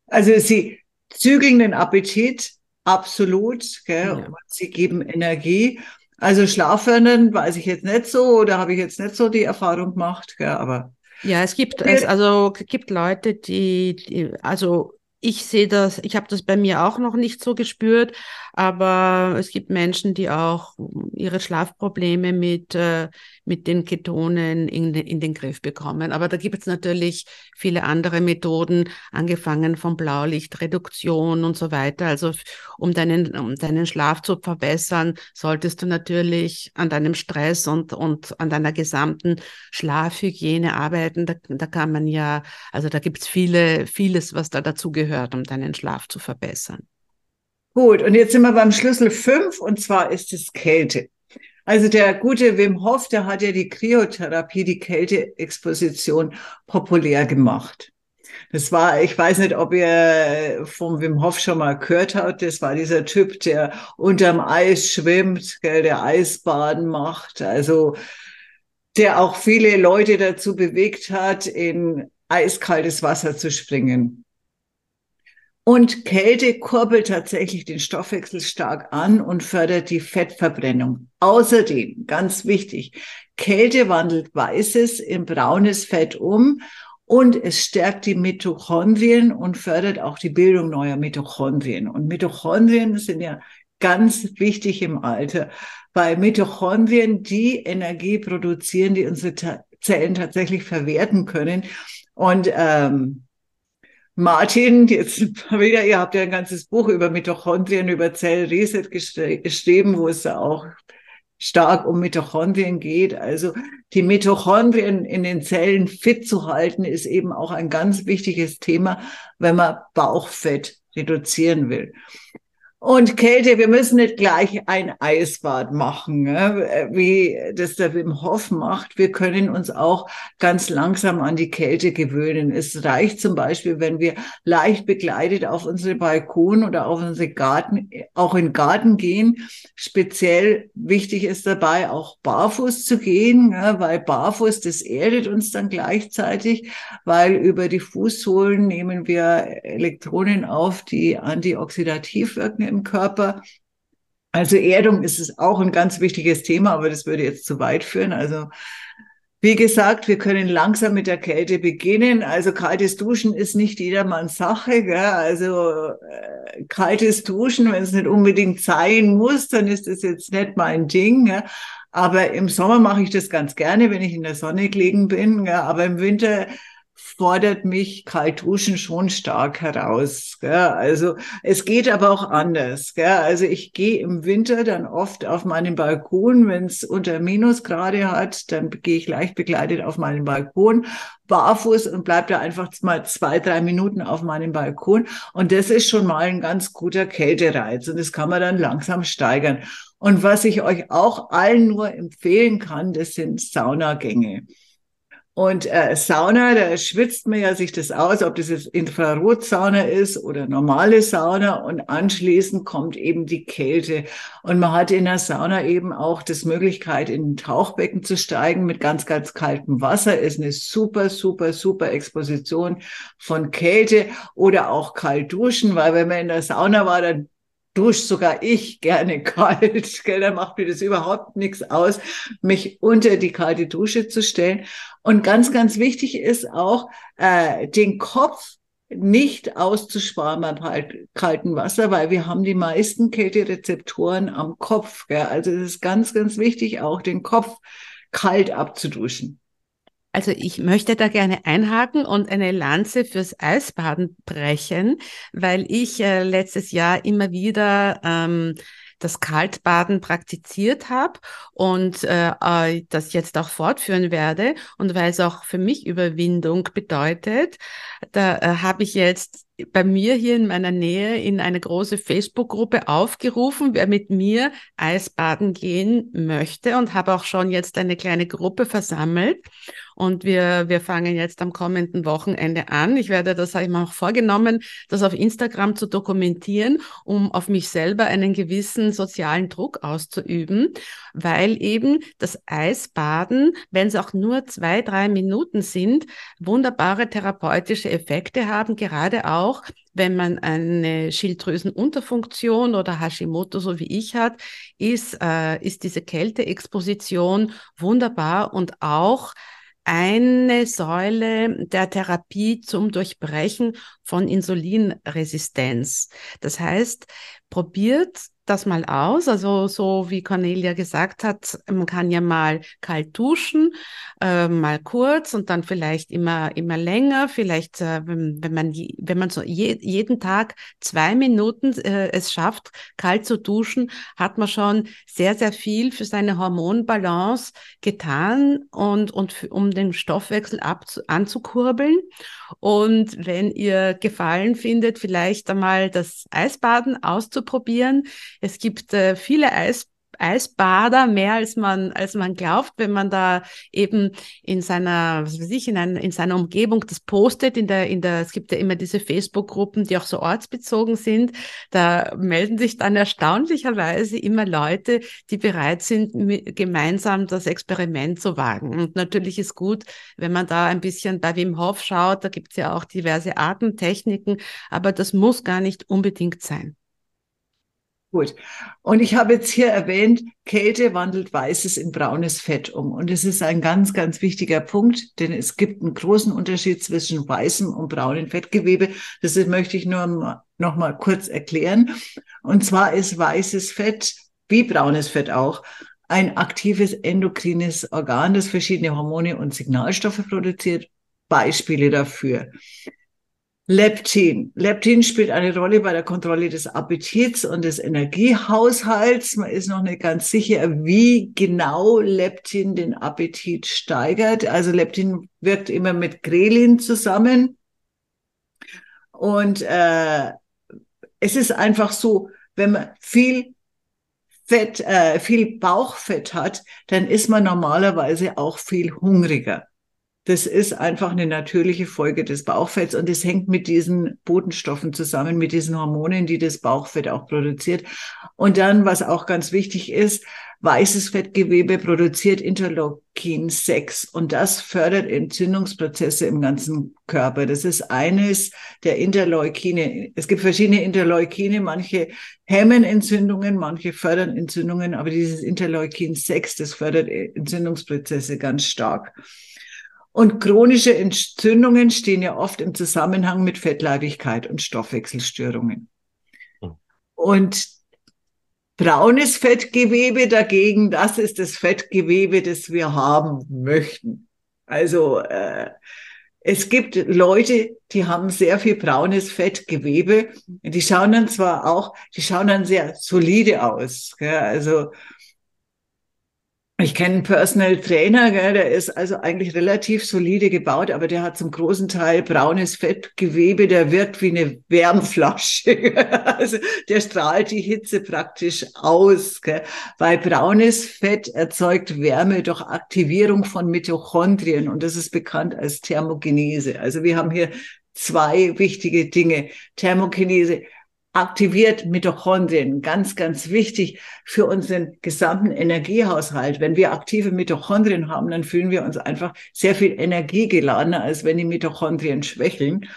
Also sie zügeln den Appetit, Absolut, gell? Ja. Und sie geben Energie. Also Schlafhirnen weiß ich jetzt nicht so oder habe ich jetzt nicht so die Erfahrung gemacht, gell? aber ja, es gibt es also gibt Leute, die, die also ich sehe das, ich habe das bei mir auch noch nicht so gespürt, aber es gibt Menschen, die auch ihre Schlafprobleme mit, äh, mit den Ketonen in, in den Griff bekommen. Aber da gibt es natürlich viele andere Methoden, angefangen von Blaulichtreduktion und so weiter. Also um deinen, um deinen Schlaf zu verbessern, solltest du natürlich an deinem Stress und, und an deiner gesamten Schlafhygiene arbeiten. Da, da kann man ja, also da gibt es viele, vieles, was da dazu gehört um deinen Schlaf zu verbessern. Gut, und jetzt sind wir beim Schlüssel 5 und zwar ist es Kälte. Also der gute Wim Hof, der hat ja die Kryotherapie, die Kälteexposition populär gemacht. Das war, ich weiß nicht, ob ihr vom Wim Hof schon mal gehört habt. Das war dieser Typ, der unterm Eis schwimmt, gell, der Eisbaden macht. Also, der auch viele Leute dazu bewegt hat, in eiskaltes Wasser zu springen. Und Kälte kurbelt tatsächlich den Stoffwechsel stark an und fördert die Fettverbrennung. Außerdem, ganz wichtig, Kälte wandelt weißes in braunes Fett um und es stärkt die Mitochondrien und fördert auch die Bildung neuer Mitochondrien. Und Mitochondrien sind ja ganz wichtig im Alter, weil Mitochondrien die Energie produzieren, die unsere Zellen tatsächlich verwerten können. Und ähm, Martin, jetzt wieder, ihr habt ja ein ganzes Buch über Mitochondrien, über Zellreset geschrieben, wo es ja auch stark um Mitochondrien geht. Also die Mitochondrien in den Zellen fit zu halten, ist eben auch ein ganz wichtiges Thema, wenn man Bauchfett reduzieren will. Und Kälte, wir müssen nicht gleich ein Eisbad machen, ne? wie das der Wim Hof macht. Wir können uns auch ganz langsam an die Kälte gewöhnen. Es reicht zum Beispiel, wenn wir leicht begleitet auf unsere Balkon oder auf unsere Garten, auch in den Garten gehen. Speziell wichtig ist dabei auch barfuß zu gehen, ne? weil barfuß, das erdet uns dann gleichzeitig, weil über die Fußsohlen nehmen wir Elektronen auf, die antioxidativ wirken im Körper. Also Erdung ist es auch ein ganz wichtiges Thema, aber das würde jetzt zu weit führen. Also wie gesagt, wir können langsam mit der Kälte beginnen. Also kaltes Duschen ist nicht jedermanns Sache. Gell? Also äh, kaltes Duschen, wenn es nicht unbedingt sein muss, dann ist das jetzt nicht mein Ding. Gell? Aber im Sommer mache ich das ganz gerne, wenn ich in der Sonne gelegen bin. Gell? Aber im Winter fordert mich Kaltduschen schon stark heraus. Gell? Also es geht aber auch anders. Gell? Also ich gehe im Winter dann oft auf meinen Balkon, wenn es unter Minusgrade hat, dann gehe ich leicht begleitet auf meinen Balkon, barfuß und bleib da einfach mal zwei, drei Minuten auf meinem Balkon. Und das ist schon mal ein ganz guter Kältereiz und das kann man dann langsam steigern. Und was ich euch auch allen nur empfehlen kann, das sind Saunagänge. Und äh, Sauna, da schwitzt man ja sich das aus, ob das jetzt Infrarotsauna ist oder normale Sauna. Und anschließend kommt eben die Kälte. Und man hat in der Sauna eben auch das Möglichkeit, in ein Tauchbecken zu steigen mit ganz, ganz kaltem Wasser. Ist eine super, super, super Exposition von Kälte oder auch kalt duschen, weil wenn man in der Sauna war, dann duscht sogar ich gerne kalt. Gell? Da macht mir das überhaupt nichts aus, mich unter die kalte Dusche zu stellen. Und ganz, ganz wichtig ist auch, äh, den Kopf nicht auszusparen beim kalten Wasser, weil wir haben die meisten Kälterezeptoren am Kopf. Gell? Also es ist ganz, ganz wichtig, auch den Kopf kalt abzuduschen. Also ich möchte da gerne einhaken und eine Lanze fürs Eisbaden brechen, weil ich äh, letztes Jahr immer wieder ähm, das Kaltbaden praktiziert habe und äh, äh, das jetzt auch fortführen werde und weil es auch für mich Überwindung bedeutet, da äh, habe ich jetzt bei mir hier in meiner Nähe in eine große Facebook-Gruppe aufgerufen, wer mit mir Eisbaden gehen möchte und habe auch schon jetzt eine kleine Gruppe versammelt. Und wir, wir fangen jetzt am kommenden Wochenende an. Ich werde, das habe ich mir auch vorgenommen, das auf Instagram zu dokumentieren, um auf mich selber einen gewissen sozialen Druck auszuüben, weil eben das Eisbaden, wenn es auch nur zwei, drei Minuten sind, wunderbare therapeutische Effekte haben, gerade auch, wenn man eine Schilddrüsenunterfunktion oder Hashimoto, so wie ich hat, ist, äh, ist diese Kälteexposition wunderbar und auch eine Säule der Therapie zum Durchbrechen von Insulinresistenz. Das heißt, probiert das mal aus. Also so wie Cornelia gesagt hat, man kann ja mal kalt duschen, äh, mal kurz und dann vielleicht immer immer länger. Vielleicht, äh, wenn, wenn man wenn man so je, jeden Tag zwei Minuten äh, es schafft, kalt zu duschen, hat man schon sehr sehr viel für seine Hormonbalance getan und und für, um den Stoffwechsel ab anzukurbeln. Und wenn ihr Gefallen findet, vielleicht einmal das Eisbaden auszuprobieren. Es gibt äh, viele Eis Eisbader mehr als man als man glaubt, wenn man da eben in seiner was weiß ich in, ein, in seiner Umgebung das postet in der in der es gibt ja immer diese Facebook Gruppen, die auch so ortsbezogen sind, da melden sich dann erstaunlicherweise immer Leute, die bereit sind gemeinsam das Experiment zu wagen. Und natürlich ist gut, wenn man da ein bisschen bei Wim Hof schaut, da gibt es ja auch diverse Atemtechniken, aber das muss gar nicht unbedingt sein. Gut. Und ich habe jetzt hier erwähnt, Kälte wandelt Weißes in braunes Fett um. Und es ist ein ganz, ganz wichtiger Punkt, denn es gibt einen großen Unterschied zwischen weißem und braunem Fettgewebe. Das möchte ich nur noch mal kurz erklären. Und zwar ist weißes Fett, wie braunes Fett auch, ein aktives endokrines Organ, das verschiedene Hormone und Signalstoffe produziert. Beispiele dafür. Leptin. Leptin spielt eine Rolle bei der Kontrolle des Appetits und des Energiehaushalts. Man ist noch nicht ganz sicher, wie genau Leptin den Appetit steigert. Also Leptin wirkt immer mit Grelin zusammen. Und äh, es ist einfach so, wenn man viel Fett, äh, viel Bauchfett hat, dann ist man normalerweise auch viel hungriger. Das ist einfach eine natürliche Folge des Bauchfetts und es hängt mit diesen Botenstoffen zusammen, mit diesen Hormonen, die das Bauchfett auch produziert. Und dann, was auch ganz wichtig ist, weißes Fettgewebe produziert Interleukin 6 und das fördert Entzündungsprozesse im ganzen Körper. Das ist eines der Interleukine. Es gibt verschiedene Interleukine, manche hemmen Entzündungen, manche fördern Entzündungen, aber dieses Interleukin 6, das fördert Entzündungsprozesse ganz stark. Und chronische Entzündungen stehen ja oft im Zusammenhang mit Fettleibigkeit und Stoffwechselstörungen. Hm. Und braunes Fettgewebe dagegen, das ist das Fettgewebe, das wir haben möchten. Also äh, es gibt Leute, die haben sehr viel braunes Fettgewebe. Die schauen dann zwar auch, die schauen dann sehr solide aus. Gell? Also ich kenne einen Personal Trainer, gell, der ist also eigentlich relativ solide gebaut, aber der hat zum großen Teil braunes Fettgewebe, der wirkt wie eine Wärmflasche. also der strahlt die Hitze praktisch aus, gell, weil braunes Fett erzeugt Wärme durch Aktivierung von Mitochondrien und das ist bekannt als Thermogenese. Also wir haben hier zwei wichtige Dinge. Thermogenese aktiviert Mitochondrien. Ganz, ganz wichtig für unseren gesamten Energiehaushalt. Wenn wir aktive Mitochondrien haben, dann fühlen wir uns einfach sehr viel energiegeladener, als wenn die Mitochondrien schwächeln.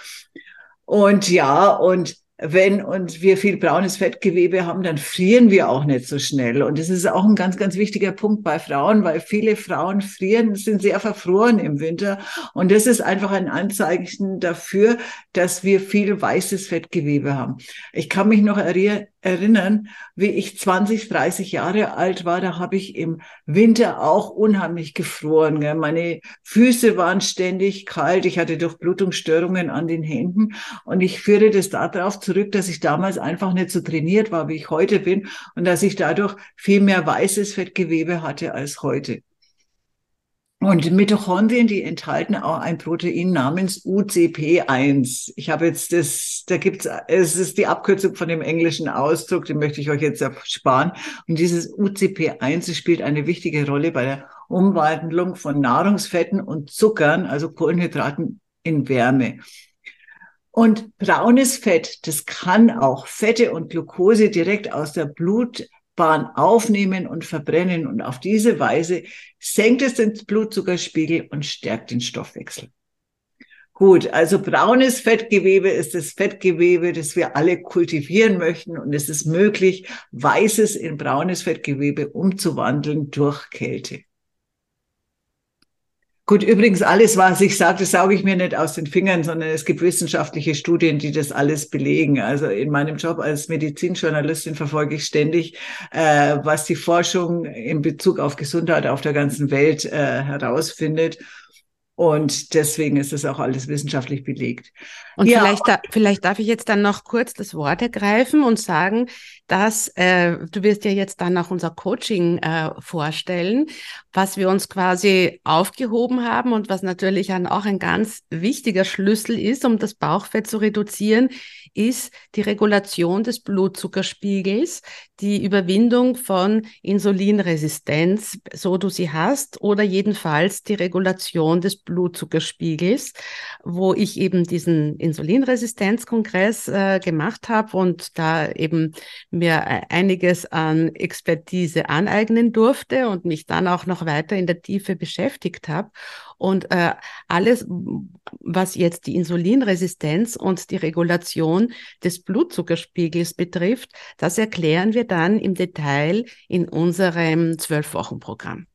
Und ja, und wenn und wir viel braunes Fettgewebe haben, dann frieren wir auch nicht so schnell. Und das ist auch ein ganz, ganz wichtiger Punkt bei Frauen, weil viele Frauen frieren, sind sehr verfroren im Winter. Und das ist einfach ein Anzeichen dafür, dass wir viel weißes Fettgewebe haben. Ich kann mich noch erinnern, wie ich 20, 30 Jahre alt war, da habe ich im Winter auch unheimlich gefroren. Gell? Meine Füße waren ständig kalt, ich hatte Durchblutungsstörungen an den Händen und ich führe das darauf zurück, dass ich damals einfach nicht so trainiert war, wie ich heute bin und dass ich dadurch viel mehr weißes Fettgewebe hatte als heute. Und Mitochondrien, die enthalten auch ein Protein namens UCP1. Ich habe jetzt das, da gibt's, es ist die Abkürzung von dem englischen Ausdruck, den möchte ich euch jetzt ersparen. Und dieses UCP1 spielt eine wichtige Rolle bei der Umwandlung von Nahrungsfetten und Zuckern, also Kohlenhydraten in Wärme. Und braunes Fett, das kann auch Fette und Glucose direkt aus der Blut Bahn aufnehmen und verbrennen. Und auf diese Weise senkt es den Blutzuckerspiegel und stärkt den Stoffwechsel. Gut, also braunes Fettgewebe ist das Fettgewebe, das wir alle kultivieren möchten. Und es ist möglich, weißes in braunes Fettgewebe umzuwandeln durch Kälte. Gut, übrigens alles, was ich sage, das sauge ich mir nicht aus den Fingern, sondern es gibt wissenschaftliche Studien, die das alles belegen. Also in meinem Job als Medizinjournalistin verfolge ich ständig, äh, was die Forschung in Bezug auf Gesundheit auf der ganzen Welt äh, herausfindet. Und deswegen ist das auch alles wissenschaftlich belegt. Und ja. vielleicht, da, vielleicht darf ich jetzt dann noch kurz das Wort ergreifen und sagen, dass äh, du wirst ja jetzt dann auch unser Coaching äh, vorstellen, was wir uns quasi aufgehoben haben und was natürlich dann auch ein ganz wichtiger Schlüssel ist, um das Bauchfett zu reduzieren, ist die Regulation des Blutzuckerspiegels, die Überwindung von Insulinresistenz, so du sie hast, oder jedenfalls die Regulation des Blutzuckerspiegels, wo ich eben diesen Insulinresistenzkongress äh, gemacht habe und da eben mir e-, einiges an Expertise aneignen durfte und mich dann auch noch weiter in der Tiefe beschäftigt habe. Und äh, alles, was jetzt die Insulinresistenz und die Regulation des Blutzuckerspiegels betrifft, das erklären wir dann im Detail in unserem Zwölf-Wochen-Programm.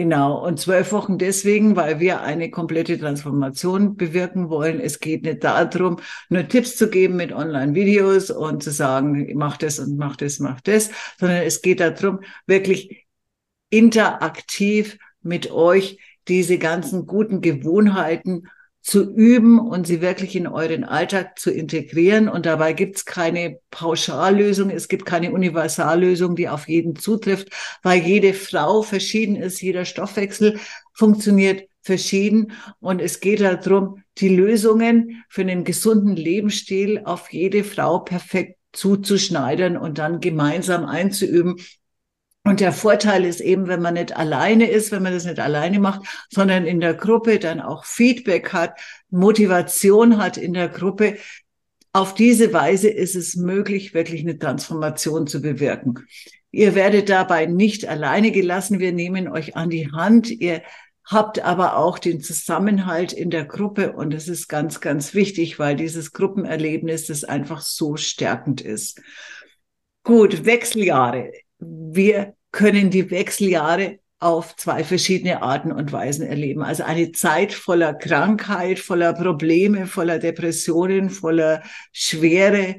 Genau, und zwölf Wochen deswegen, weil wir eine komplette Transformation bewirken wollen. Es geht nicht darum, nur Tipps zu geben mit Online-Videos und zu sagen, mach das und mach das, mach das, sondern es geht darum, wirklich interaktiv mit euch diese ganzen guten Gewohnheiten zu üben und sie wirklich in euren Alltag zu integrieren. Und dabei gibt es keine Pauschallösung, es gibt keine Universallösung, die auf jeden zutrifft, weil jede Frau verschieden ist, jeder Stoffwechsel funktioniert verschieden. Und es geht darum, die Lösungen für einen gesunden Lebensstil auf jede Frau perfekt zuzuschneidern und dann gemeinsam einzuüben, und der Vorteil ist eben, wenn man nicht alleine ist, wenn man das nicht alleine macht, sondern in der Gruppe dann auch Feedback hat, Motivation hat in der Gruppe. Auf diese Weise ist es möglich, wirklich eine Transformation zu bewirken. Ihr werdet dabei nicht alleine gelassen. Wir nehmen euch an die Hand. Ihr habt aber auch den Zusammenhalt in der Gruppe. Und das ist ganz, ganz wichtig, weil dieses Gruppenerlebnis das einfach so stärkend ist. Gut, Wechseljahre wir können die Wechseljahre auf zwei verschiedene Arten und Weisen erleben. Also eine Zeit voller Krankheit, voller Probleme, voller Depressionen, voller Schwere,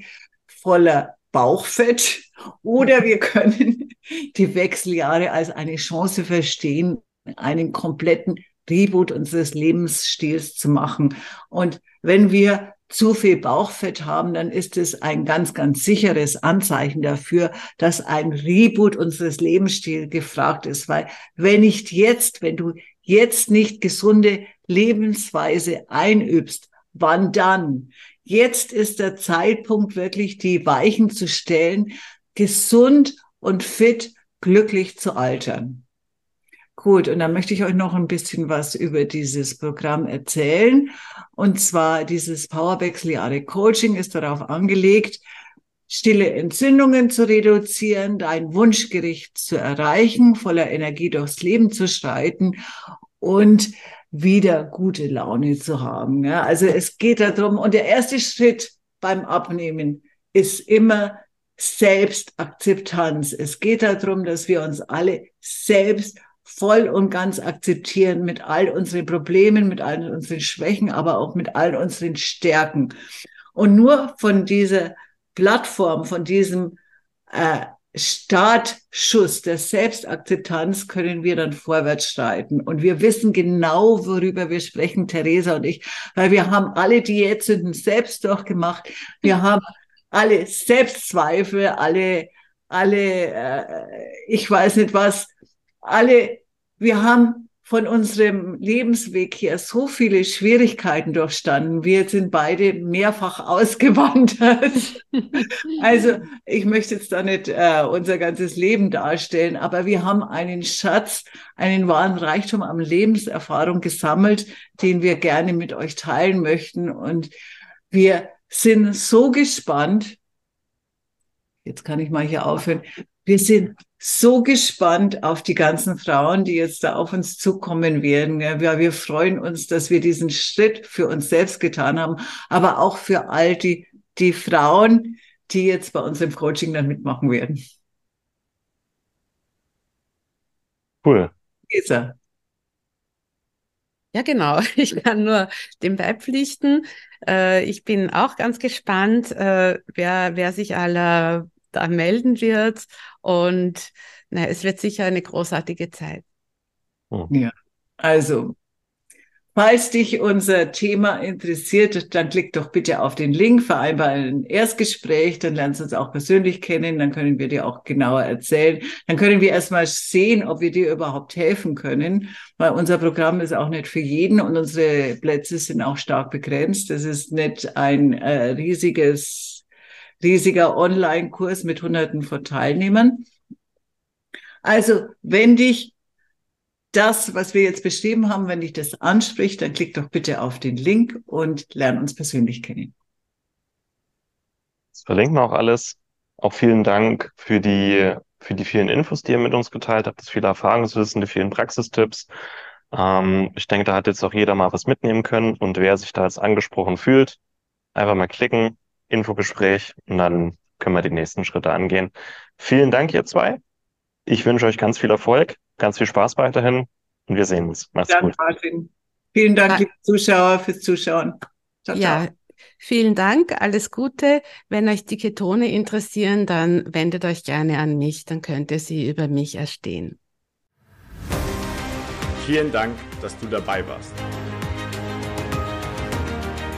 voller Bauchfett. Oder wir können die Wechseljahre als eine Chance verstehen, einen kompletten Reboot unseres Lebensstils zu machen. Und wenn wir zu viel Bauchfett haben, dann ist es ein ganz, ganz sicheres Anzeichen dafür, dass ein Reboot unseres Lebensstils gefragt ist. Weil wenn nicht jetzt, wenn du jetzt nicht gesunde Lebensweise einübst, wann dann? Jetzt ist der Zeitpunkt, wirklich die Weichen zu stellen, gesund und fit, glücklich zu altern. Gut, und dann möchte ich euch noch ein bisschen was über dieses Programm erzählen. Und zwar dieses Powerwechseljahre Coaching ist darauf angelegt, stille Entzündungen zu reduzieren, dein Wunschgericht zu erreichen, voller Energie durchs Leben zu schreiten und wieder gute Laune zu haben. Ja, also es geht darum, und der erste Schritt beim Abnehmen ist immer Selbstakzeptanz. Es geht darum, dass wir uns alle selbst voll und ganz akzeptieren mit all unseren Problemen, mit all unseren Schwächen, aber auch mit all unseren Stärken. Und nur von dieser Plattform, von diesem äh, Startschuss der Selbstakzeptanz können wir dann vorwärts schreiten. Und wir wissen genau, worüber wir sprechen, Theresa und ich, weil wir haben alle Diätsünden selbst durchgemacht. Wir haben alle Selbstzweifel, alle, alle, äh, ich weiß nicht was, alle wir haben von unserem Lebensweg her so viele Schwierigkeiten durchstanden. Wir sind beide mehrfach ausgewandert. also ich möchte jetzt da nicht äh, unser ganzes Leben darstellen, aber wir haben einen Schatz, einen wahren Reichtum an Lebenserfahrung gesammelt, den wir gerne mit euch teilen möchten. Und wir sind so gespannt. Jetzt kann ich mal hier aufhören. Wir sind so gespannt auf die ganzen Frauen, die jetzt da auf uns zukommen werden. Ja, wir freuen uns, dass wir diesen Schritt für uns selbst getan haben, aber auch für all die, die Frauen, die jetzt bei uns im Coaching dann mitmachen werden. Cool. Lisa. Ja, genau. Ich kann nur dem beipflichten. Äh, ich bin auch ganz gespannt, äh, wer, wer sich aller da melden wird. Und na, es wird sicher eine großartige Zeit. Hm. Ja, also Falls dich unser Thema interessiert, dann klick doch bitte auf den Link, vereinbar ein Erstgespräch, dann lernst du uns auch persönlich kennen, dann können wir dir auch genauer erzählen. Dann können wir erstmal sehen, ob wir dir überhaupt helfen können, weil unser Programm ist auch nicht für jeden und unsere Plätze sind auch stark begrenzt. Das ist nicht ein äh, riesiges riesiger Online-Kurs mit Hunderten von Teilnehmern. Also, wenn dich das, was wir jetzt beschrieben haben, wenn dich das anspricht, dann klick doch bitte auf den Link und lern uns persönlich kennen. Das verlinken wir auch alles. Auch vielen Dank für die, für die vielen Infos, die ihr mit uns geteilt habt, das viele Erfahrungswissen, die vielen Praxistipps. Ähm, ich denke, da hat jetzt auch jeder mal was mitnehmen können. Und wer sich da jetzt angesprochen fühlt, einfach mal klicken, Infogespräch und dann können wir die nächsten Schritte angehen. Vielen Dank, ihr zwei. Ich wünsche euch ganz viel Erfolg, ganz viel Spaß weiterhin und wir sehen uns. Macht's Dank, gut. Martin. Vielen Dank, liebe Zuschauer, fürs Zuschauen. Ciao, ja, ciao. vielen Dank, alles Gute. Wenn euch die Ketone interessieren, dann wendet euch gerne an mich, dann könnt ihr sie über mich erstehen. Vielen Dank, dass du dabei warst